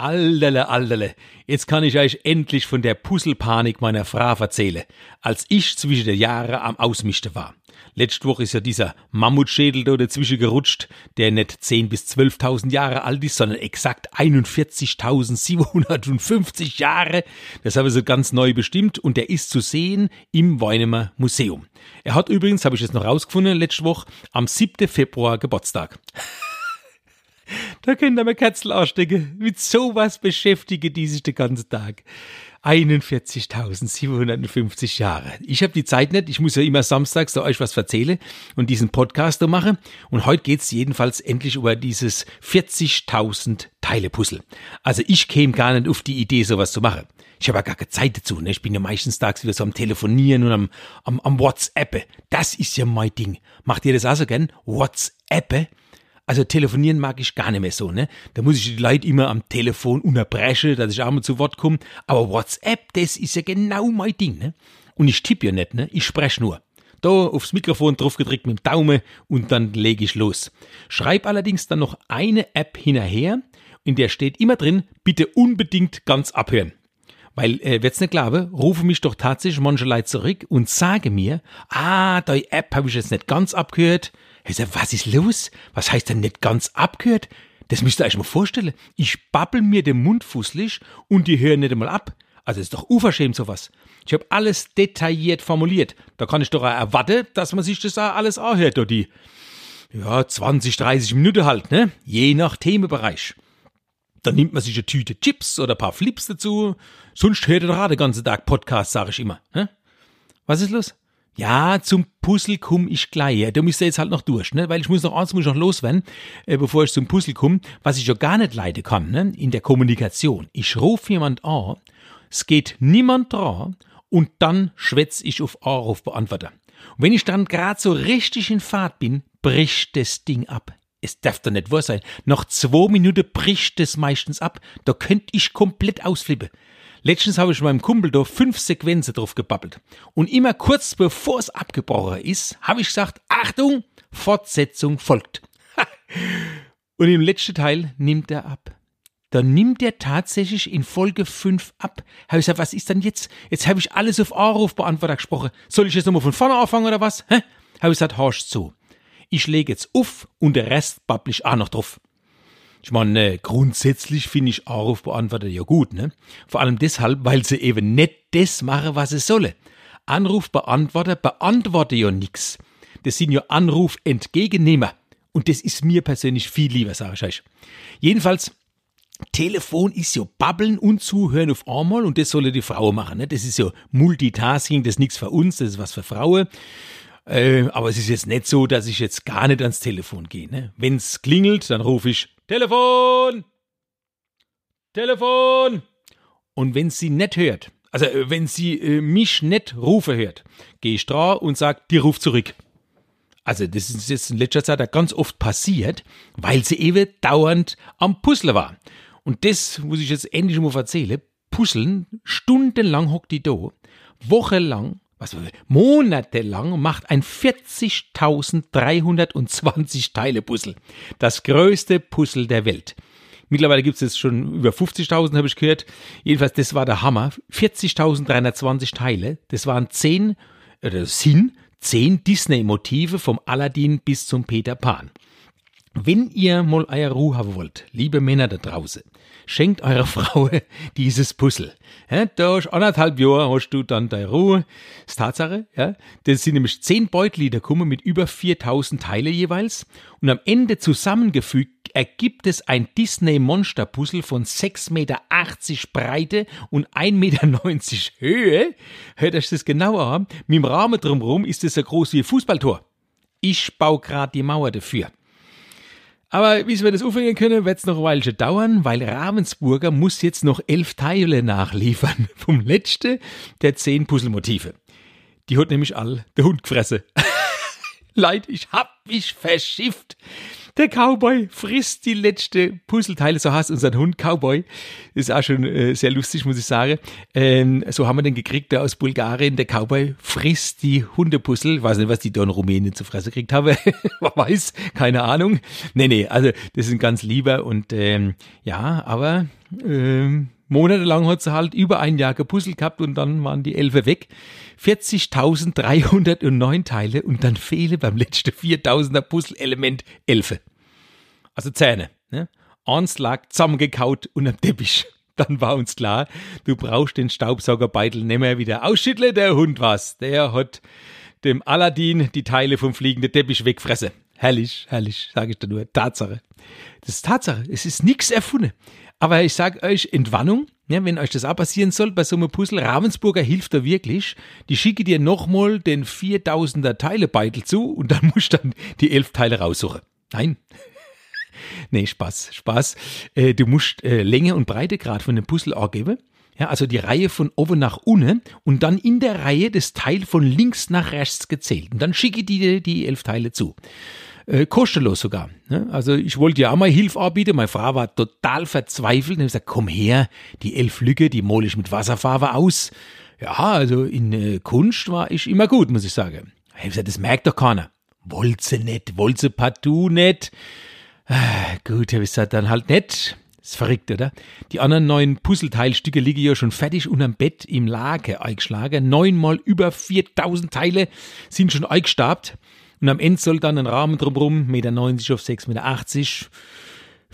Allerle, allerle. Jetzt kann ich euch endlich von der Puzzlepanik meiner Frau erzählen, als ich zwischen den Jahren am Ausmischte war. Letzte Woche ist ja dieser Mammutschädel da dazwischen gerutscht, der nicht 10.000 bis 12.000 Jahre alt ist, sondern exakt 41.750 Jahre. Das habe ich so ganz neu bestimmt und der ist zu sehen im Weinemer Museum. Er hat übrigens, habe ich jetzt noch rausgefunden, letzte Woche, am 7. Februar Geburtstag. Da könnt ihr mir Katzel ausstecken. Mit sowas beschäftigen die sich den ganzen Tag. 41.750 Jahre. Ich habe die Zeit nicht. Ich muss ja immer samstags da euch was erzählen und diesen Podcast da machen. Und heute geht's jedenfalls endlich über dieses 40.000 Teile Puzzle. Also ich käme gar nicht auf die Idee, sowas zu machen. Ich habe ja gar keine Zeit dazu. Ne? Ich bin ja meistens tags wieder so am Telefonieren und am, am, am WhatsApp. Das ist ja mein Ding. Macht ihr das auch so gern? WhatsApp? Also telefonieren mag ich gar nicht mehr so, ne? Da muss ich die Leute immer am Telefon unterbrechen, dass ich auch mal zu Wort komme. Aber WhatsApp, das ist ja genau mein Ding, ne? Und ich tippe ja nicht, ne? Ich spreche nur. Da aufs Mikrofon drauf gedrückt mit dem Daumen und dann lege ich los. Schreib allerdings dann noch eine App hinterher, in der steht immer drin, bitte unbedingt ganz abhören. Weil, äh, wird's nicht glauben, rufe mich doch tatsächlich manche Leute zurück und sage mir, ah, die App habe ich jetzt nicht ganz abgehört, ich sag, was ist los? Was heißt denn nicht ganz abgehört? Das müsst ihr euch mal vorstellen. Ich babbel mir den Mund fußlich und die hören nicht einmal ab. Also ist doch unverschämt sowas. Ich habe alles detailliert formuliert. Da kann ich doch auch erwarten, dass man sich das auch alles anhört, oder die, ja, 20, 30 Minuten halt, ne? Je nach Themenbereich. Dann nimmt man sich eine Tüte Chips oder ein paar Flips dazu. Sonst hört ihr den ganzen Tag Podcast, sage ich immer. Ne? Was ist los? Ja, zum Puzzle komm ich gleich. Da müsst ihr jetzt halt noch durch, ne? Weil ich muss noch eins muss ich noch loswerden, äh, bevor ich zum Puzzle komme, was ich ja gar nicht leiden kann, ne? In der Kommunikation. Ich rufe jemand an, es geht niemand dran und dann schwätz ich auf Anrufbeantworter. Und wenn ich dann gerade so richtig in Fahrt bin, bricht das Ding ab. Es darf doch nicht wahr sein. Nach zwei Minuten bricht es meistens ab. Da könnte ich komplett ausflippen. Letztens habe ich meinem Kumpel da fünf Sequenzen drauf gebabbelt. Und immer kurz bevor es abgebrochen ist, habe ich gesagt, Achtung, Fortsetzung folgt. Und im letzten Teil nimmt er ab. Dann nimmt er tatsächlich in Folge 5 ab. Habe ich gesagt, was ist denn jetzt? Jetzt habe ich alles auf Anrufbeantworter gesprochen. Soll ich jetzt nochmal von vorne anfangen oder was? Habe ich gesagt, horch zu. Ich lege jetzt auf und der Rest babbel ich auch noch drauf. Ich meine, grundsätzlich finde ich Anrufbeantworter ja gut, ne? Vor allem deshalb, weil sie eben nicht das machen, was sie sollen. Anrufbeantworter beantworten ja nix. Das sind ja Anrufentgegennehmer. Und das ist mir persönlich viel lieber, sage ich euch. Jedenfalls, Telefon ist ja babbeln und zuhören auf einmal und das soll die Frau machen. Ne? Das ist ja Multitasking, das ist nichts für uns, das ist was für Frauen. Äh, aber es ist jetzt nicht so, dass ich jetzt gar nicht ans Telefon gehe. Ne? Wenn es klingelt, dann rufe ich Telefon! Telefon! Und wenn sie nicht hört, also äh, wenn sie äh, mich nicht rufen hört, gehe ich dran und sage, die ruft zurück. Also das ist jetzt in letzter Zeit ganz oft passiert, weil sie eben dauernd am Puzzle war. Und das muss ich jetzt endlich mal erzählen. Puzzeln, stundenlang hockt die da, wochenlang was monatelang macht ein 40.320 Teile Puzzle. Das größte Puzzle der Welt. Mittlerweile gibt es jetzt schon über 50.000, habe ich gehört. Jedenfalls, das war der Hammer. 40.320 Teile. Das waren zehn, oder sind zehn Disney-Motive vom Aladdin bis zum Peter Pan. Wenn ihr mal euer Ruhe haben wollt, liebe Männer da draußen, schenkt eurer Frau dieses Puzzle. Ja, da ist anderthalb Jahre hast du dann deine Ruhe. Das ist Tatsache, ja. Das sind nämlich zehn Beutel, die kommen mit über 4000 Teile jeweils. Und am Ende zusammengefügt ergibt es ein Disney-Monster-Puzzle von 6,80 Meter Breite und 1,90 Meter Höhe. Hört euch das genauer an. Mit dem Rahmen drumherum ist es so groß wie ein Fußballtor. Ich baue gerade die Mauer dafür. Aber bis wir das aufhängen können, wird es noch ein Weilchen dauern, weil Ravensburger muss jetzt noch elf Teile nachliefern vom letzten der zehn Puzzlemotive. Die hat nämlich all der Hund gefressen. Leid, ich hab mich verschifft. Der Cowboy frisst die letzte Puzzleteile, so heißt unser Hund Cowboy. Ist auch schon äh, sehr lustig, muss ich sagen. Ähm, so haben wir den gekriegt, der aus Bulgarien. Der Cowboy frisst die Hundepuzzle. Ich weiß nicht, was die da in Rumänien zu fressen gekriegt haben. Man weiß, keine Ahnung. Nee, nee, also das sind ganz lieber und ähm, ja, aber ähm, monatelang hat sie halt über ein Jahr gepuzzelt gehabt und dann waren die Elfe weg. 40.309 Teile und dann fehle beim letzten 4.000er Puzzle-Element Elfe. Also Zähne. Ne? Eins lag zusammengekaut unterm Teppich. Dann war uns klar, du brauchst den Staubsaugerbeitel nicht mehr wieder ausschütteln, der Hund was. Der hat dem Aladdin die Teile vom fliegenden Teppich wegfressen. Herrlich, herrlich, sage ich dir nur. Tatsache. Das ist Tatsache. Es ist nichts erfunden. Aber ich sage euch, Entwarnung, ja, wenn euch das auch passieren soll bei so einem Puzzle, Ravensburger hilft da wirklich. Die schicke dir nochmal den 4000er Teilebeitel zu und dann musst du dann die elf Teile raussuchen. Nein. nee, Spaß, Spaß. Äh, du musst äh, Länge und Breitegrad von dem Puzzle angeben. Ja, also die Reihe von oben nach unten und dann in der Reihe das Teil von links nach rechts gezählt. Und dann schicke dir die elf Teile zu äh, kostenlos sogar. Ne? Also ich wollte ja auch mal Hilfe anbieten. Meine Frau war total verzweifelt. Und ich gesagt, komm her, die elf Lücke, die mole ich mit Wasserfarbe aus. Ja, also in äh, Kunst war ich immer gut, muss ich sagen. Ich habe gesagt, das merkt doch keiner. Wollte sie nicht, wollte sie partout nicht. Ah, gut, habe ich gesagt, dann halt nicht. ist verrückt, oder? Die anderen neun Puzzleteilstücke liegen ja schon fertig unterm Bett im Lager eingeschlagen. Neunmal über 4000 Teile sind schon eingestabt. Und am Ende soll dann ein Rahmen drumherum, 1,90 Meter auf 6,80 Meter.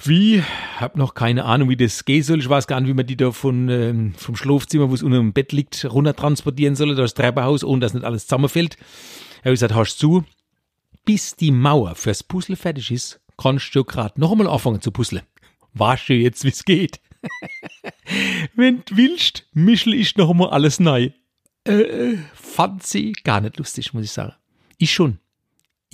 Wie? Hab noch keine Ahnung, wie das gehen soll. Ich weiß gar nicht, wie man die da von, ähm, vom Schlafzimmer, wo es unter dem Bett liegt, runter transportieren soll, das Treppenhaus, ohne dass nicht alles zusammenfällt. Er hat gesagt, hast du, bis die Mauer fürs Puzzle fertig ist, kannst du gerade noch einmal anfangen zu puzzeln. Weißt du jetzt, wie es geht? Wenn du willst, mischel ich noch einmal alles neu. Äh, äh, fand sie gar nicht lustig, muss ich sagen. Ich schon.